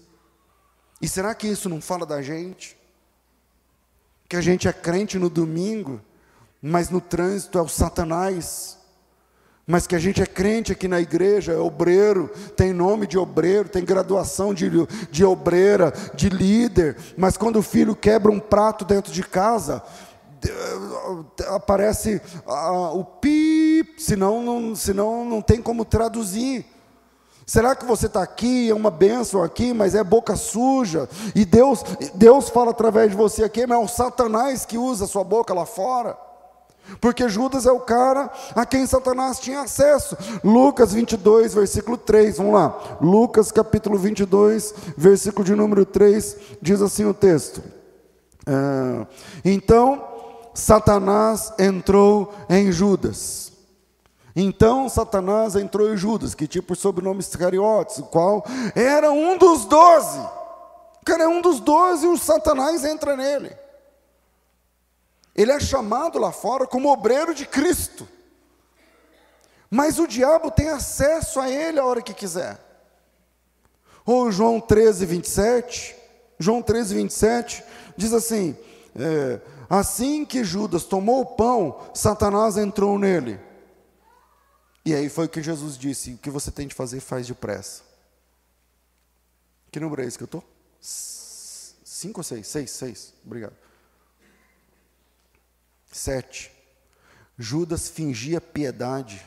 E será que isso não fala da gente? Que a gente é crente no domingo, mas no trânsito é o Satanás mas que a gente é crente aqui na igreja, é obreiro, tem nome de obreiro, tem graduação de, de obreira, de líder, mas quando o filho quebra um prato dentro de casa, aparece ah, o pi, senão não, senão não tem como traduzir. Será que você está aqui, é uma bênção aqui, mas é boca suja, e Deus, Deus fala através de você aqui, mas é o Satanás que usa a sua boca lá fora? Porque Judas é o cara a quem Satanás tinha acesso. Lucas 22, versículo 3, vamos lá. Lucas capítulo 22, versículo de número 3, diz assim o texto. É, então, Satanás entrou em Judas. Então, Satanás entrou em Judas, que tinha por sobrenome Iscariotes, o qual era um dos doze. O cara é um dos doze e o Satanás entra nele. Ele é chamado lá fora como obreiro de Cristo. Mas o diabo tem acesso a ele a hora que quiser. Ou João 13, 27. João 13, 27 diz assim: é, Assim que Judas tomou o pão, Satanás entrou nele. E aí foi o que Jesus disse: O que você tem de fazer, faz depressa. Que número é esse que eu estou? Cinco ou seis? Seis, seis. Obrigado. Sete, Judas fingia piedade,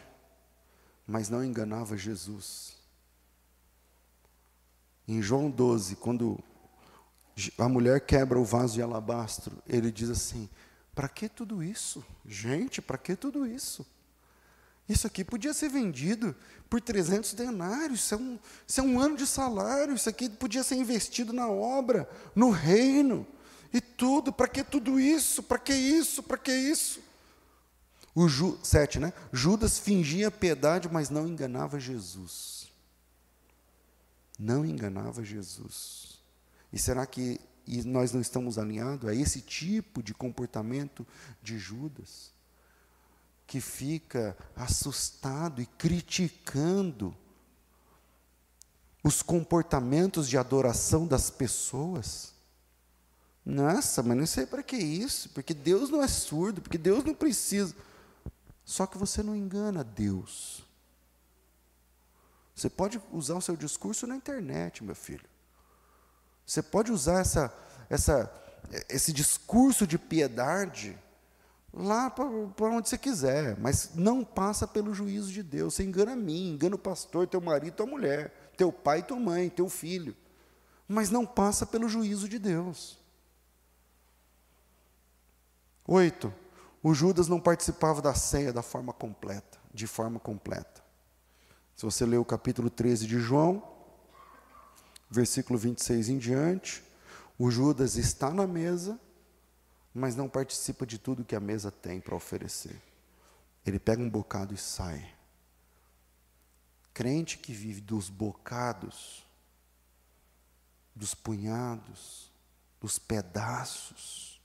mas não enganava Jesus. Em João 12, quando a mulher quebra o vaso de alabastro, ele diz assim: para que tudo isso? Gente, para que tudo isso? Isso aqui podia ser vendido por 300 denários, isso é, um, isso é um ano de salário, isso aqui podia ser investido na obra, no reino. E tudo, para que tudo isso? Para que isso? Para que isso? O Ju, sete, né? Judas fingia piedade, mas não enganava Jesus. Não enganava Jesus. E será que e nós não estamos alinhados a esse tipo de comportamento de Judas? Que fica assustado e criticando os comportamentos de adoração das pessoas? Nossa, mas não sei para que isso, porque Deus não é surdo, porque Deus não precisa. Só que você não engana Deus. Você pode usar o seu discurso na internet, meu filho. Você pode usar essa, essa, esse discurso de piedade lá para onde você quiser, mas não passa pelo juízo de Deus. Você engana mim, engana o pastor, teu marido, tua mulher, teu pai, tua mãe, teu filho. Mas não passa pelo juízo de Deus. Oito, o Judas não participava da ceia da forma completa, de forma completa. Se você ler o capítulo 13 de João, versículo 26 em diante, o Judas está na mesa, mas não participa de tudo que a mesa tem para oferecer. Ele pega um bocado e sai. Crente que vive dos bocados, dos punhados, dos pedaços,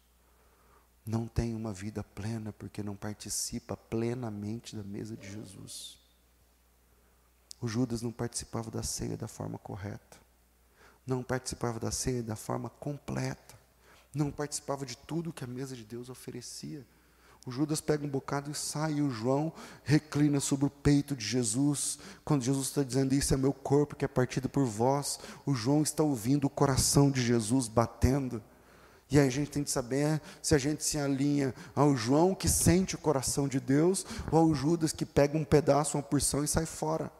não tem uma vida plena porque não participa plenamente da mesa de Jesus. O Judas não participava da ceia da forma correta, não participava da ceia da forma completa, não participava de tudo que a mesa de Deus oferecia. O Judas pega um bocado e sai, e o João reclina sobre o peito de Jesus. Quando Jesus está dizendo: Isso é meu corpo que é partido por vós, o João está ouvindo o coração de Jesus batendo. E aí a gente tem que saber se a gente se alinha ao João que sente o coração de Deus ou ao Judas que pega um pedaço, uma porção e sai fora.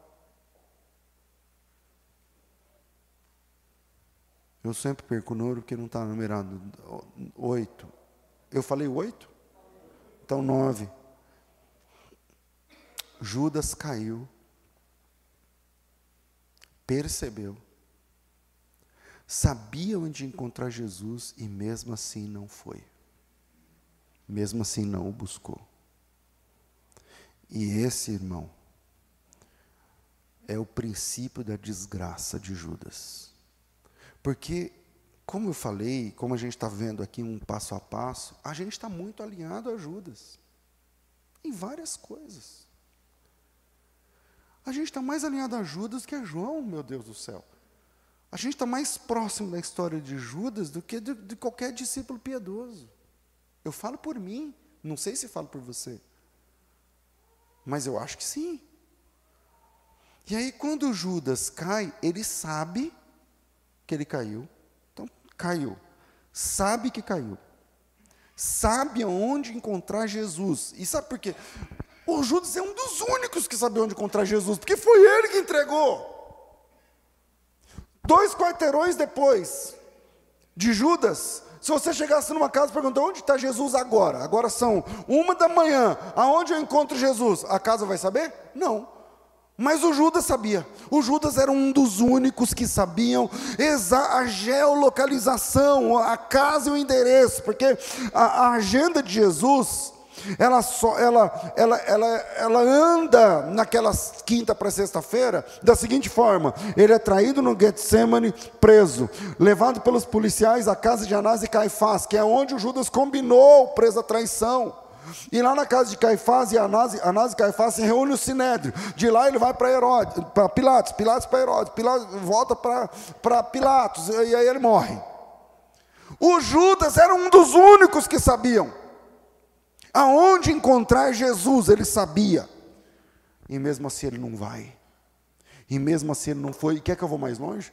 Eu sempre perco o número porque não está numerado. Oito. Eu falei oito? Então nove. Judas caiu, percebeu, sabia onde encontrar Jesus e mesmo assim não foi. Mesmo assim não o buscou. E esse, irmão, é o princípio da desgraça de Judas. Porque, como eu falei, como a gente está vendo aqui um passo a passo, a gente está muito alinhado a Judas. Em várias coisas. A gente está mais alinhado a Judas que a João, meu Deus do céu. A gente está mais próximo da história de Judas do que de, de, qualquer discípulo piedoso. Eu falo por mim, não sei se falo por você. Mas eu acho que sim. E aí, quando Judas cai, ele sabe que ele caiu. Então, caiu. Sabe que caiu. Sabe aonde encontrar Jesus. E sabe por quê? O Judas é um dos únicos que sabe onde encontrar Jesus, porque foi ele que entregou. Dois quarteirões depois de Judas, se você chegasse numa casa e perguntar onde está Jesus agora? Agora são uma da manhã, aonde eu encontro Jesus? A casa vai saber? Não. Mas o Judas sabia. O Judas era um dos únicos que sabiam a geolocalização, a casa e o endereço, porque a, a agenda de Jesus ela, só, ela, ela, ela, ela anda naquela quinta para sexta-feira da seguinte forma: ele é traído no Getsemane, preso, levado pelos policiais à casa de Anás e Caifás, que é onde o Judas combinou preso à traição. E lá na casa de Caifás e Anás, Anás e Caifás se reúne o Sinédrio. De lá ele vai para Herodes, para Pilatos, Pilatos para Herodes, Pilatos volta para Pilatos, e aí ele morre. O Judas era um dos únicos que sabiam aonde encontrar Jesus, ele sabia. E mesmo assim ele não vai. E mesmo assim ele não foi. E quer que eu vou mais longe?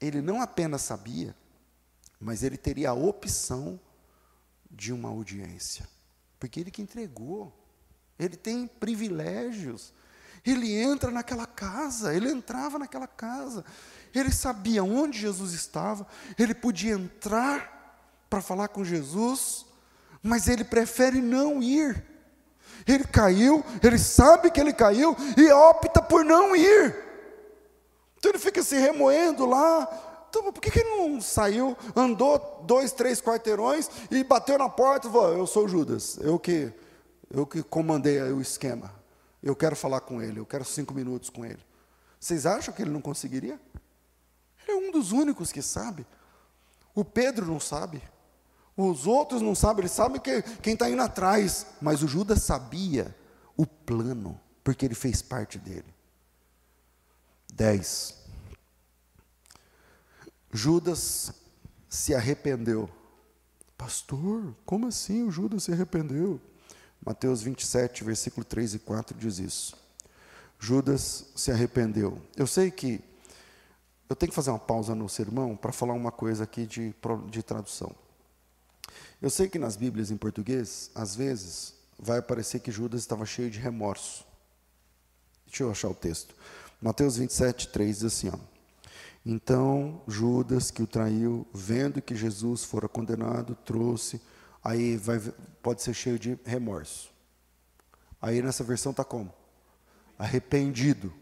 Ele não apenas sabia, mas ele teria a opção de uma audiência. Porque ele que entregou. Ele tem privilégios. Ele entra naquela casa, ele entrava naquela casa. Ele sabia onde Jesus estava, ele podia entrar para falar com Jesus mas ele prefere não ir. Ele caiu, ele sabe que ele caiu e opta por não ir. Então ele fica se remoendo lá. Então, por que, que ele não saiu, andou dois, três quarteirões e bateu na porta e falou: Eu sou Judas, eu que, eu que comandei o esquema. Eu quero falar com ele, eu quero cinco minutos com ele. Vocês acham que ele não conseguiria? Ele é um dos únicos que sabe. O Pedro não sabe. Os outros não sabem, eles sabem que quem está indo atrás, mas o Judas sabia o plano, porque ele fez parte dele. 10. Judas se arrependeu. Pastor, como assim o Judas se arrependeu? Mateus 27, versículo 3 e 4 diz isso. Judas se arrependeu. Eu sei que eu tenho que fazer uma pausa no sermão para falar uma coisa aqui de, de tradução. Eu sei que nas Bíblias em português, às vezes, vai aparecer que Judas estava cheio de remorso. Deixa eu achar o texto. Mateus 27, 3 diz assim: ó, Então Judas, que o traiu, vendo que Jesus fora condenado, trouxe. Aí vai, pode ser cheio de remorso. Aí nessa versão está como? Arrependido.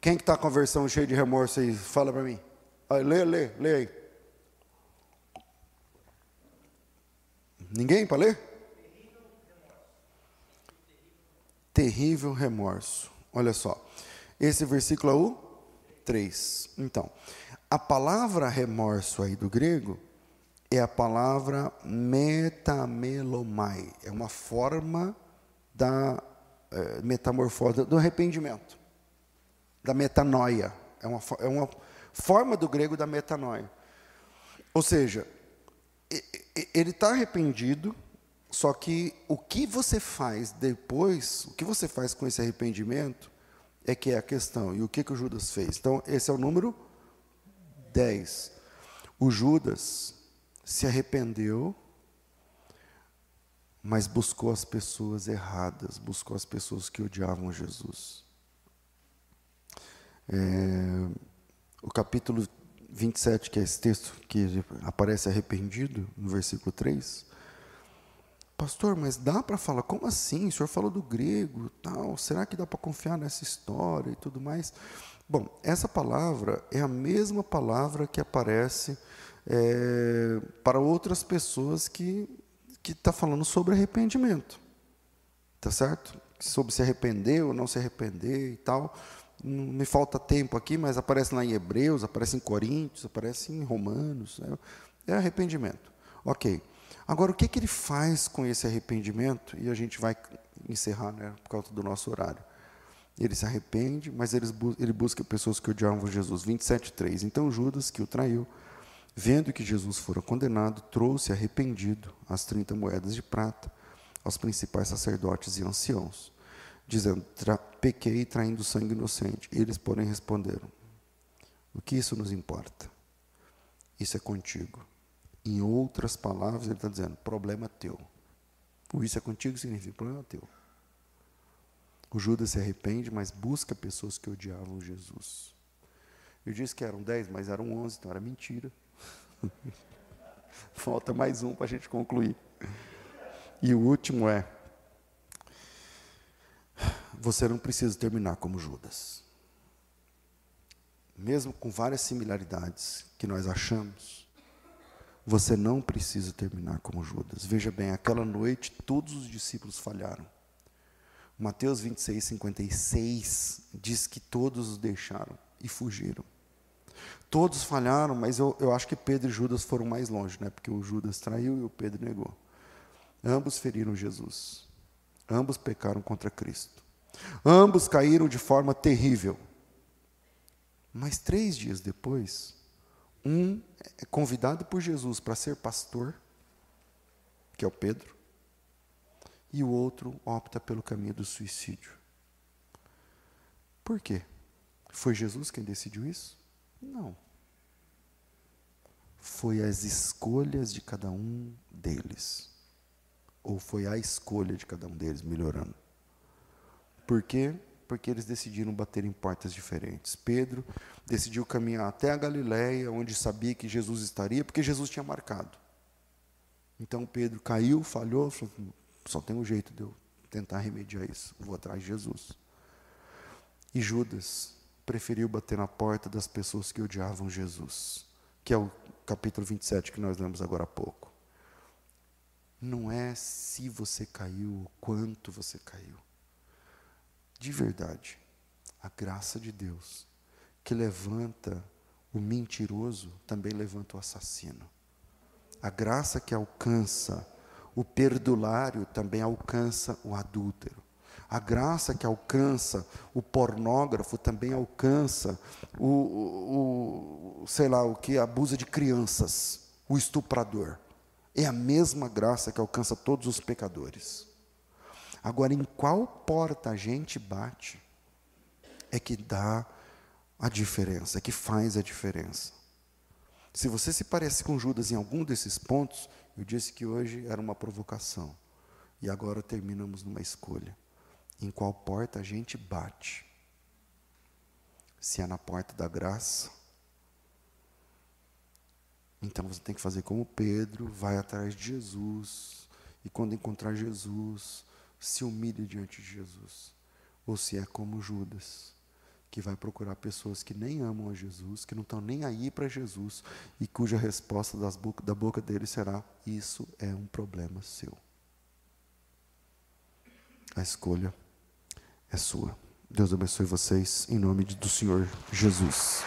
Quem que está com a versão cheia de remorso aí? Fala para mim. Aí, lê, lê, lê aí. Ninguém para ler? Terrível remorso. Olha só. Esse versículo é o 3. Então, a palavra remorso aí do grego é a palavra metamelomai. É uma forma da é, metamorfose, do arrependimento, da metanoia. É uma, é uma forma do grego da metanoia. Ou seja, ele está arrependido, só que o que você faz depois, o que você faz com esse arrependimento, é que é a questão. E o que, que o Judas fez? Então, esse é o número 10. O Judas se arrependeu, mas buscou as pessoas erradas, buscou as pessoas que odiavam Jesus. É, o capítulo 27, que é esse texto que aparece arrependido, no versículo 3, Pastor, mas dá para falar, como assim? O senhor falou do grego, tal, será que dá para confiar nessa história e tudo mais? Bom, essa palavra é a mesma palavra que aparece é, para outras pessoas que que está falando sobre arrependimento, tá certo? Sobre se arrepender ou não se arrepender e tal. Não me falta tempo aqui, mas aparece lá em Hebreus, aparece em Coríntios, aparece em Romanos. É, é arrependimento. Ok. Agora, o que, que ele faz com esse arrependimento? E a gente vai encerrar, né, por causa do nosso horário. Ele se arrepende, mas ele, ele busca pessoas que odiavam Jesus. 27,3. Então Judas, que o traiu, vendo que Jesus fora condenado, trouxe arrependido as 30 moedas de prata aos principais sacerdotes e anciãos, dizendo: Pequei traindo sangue inocente. E eles, porém, responderam: O que isso nos importa? Isso é contigo. Em outras palavras, ele está dizendo: problema teu. O isso é contigo significa problema teu. O Judas se arrepende, mas busca pessoas que odiavam Jesus. Eu disse que eram dez, mas eram onze, então era mentira. Falta mais um para a gente concluir. E o último é: você não precisa terminar como Judas. Mesmo com várias similaridades que nós achamos, você não precisa terminar como Judas. Veja bem, aquela noite todos os discípulos falharam. Mateus 26, 56 diz que todos os deixaram e fugiram. Todos falharam, mas eu, eu acho que Pedro e Judas foram mais longe, né? porque o Judas traiu e o Pedro negou. Ambos feriram Jesus. Ambos pecaram contra Cristo. Ambos caíram de forma terrível. Mas três dias depois, um é convidado por Jesus para ser pastor, que é o Pedro, e o outro opta pelo caminho do suicídio. Por quê? Foi Jesus quem decidiu isso? Não. Foi as escolhas de cada um deles. Ou foi a escolha de cada um deles, melhorando. Por quê? porque eles decidiram bater em portas diferentes. Pedro decidiu caminhar até a Galiléia, onde sabia que Jesus estaria, porque Jesus tinha marcado. Então Pedro caiu, falhou, falou, só tem um jeito de eu tentar remediar isso, vou atrás de Jesus. E Judas preferiu bater na porta das pessoas que odiavam Jesus, que é o capítulo 27 que nós lemos agora há pouco. Não é se você caiu, quanto você caiu de verdade, a graça de Deus, que levanta o mentiroso, também levanta o assassino. A graça que alcança o perdulário também alcança o adúltero. A graça que alcança o pornógrafo também alcança o, o, o sei lá, o que abusa de crianças. o estuprador. É a mesma graça que alcança todos os pecadores. Agora, em qual porta a gente bate é que dá a diferença, é que faz a diferença. Se você se parece com Judas em algum desses pontos, eu disse que hoje era uma provocação. E agora terminamos numa escolha. Em qual porta a gente bate? Se é na porta da graça, então você tem que fazer como Pedro, vai atrás de Jesus, e quando encontrar Jesus, se humilhe diante de Jesus. Ou se é como Judas, que vai procurar pessoas que nem amam a Jesus, que não estão nem aí para Jesus, e cuja resposta da boca dele será: Isso é um problema seu. A escolha é sua. Deus abençoe vocês, em nome do Senhor Jesus.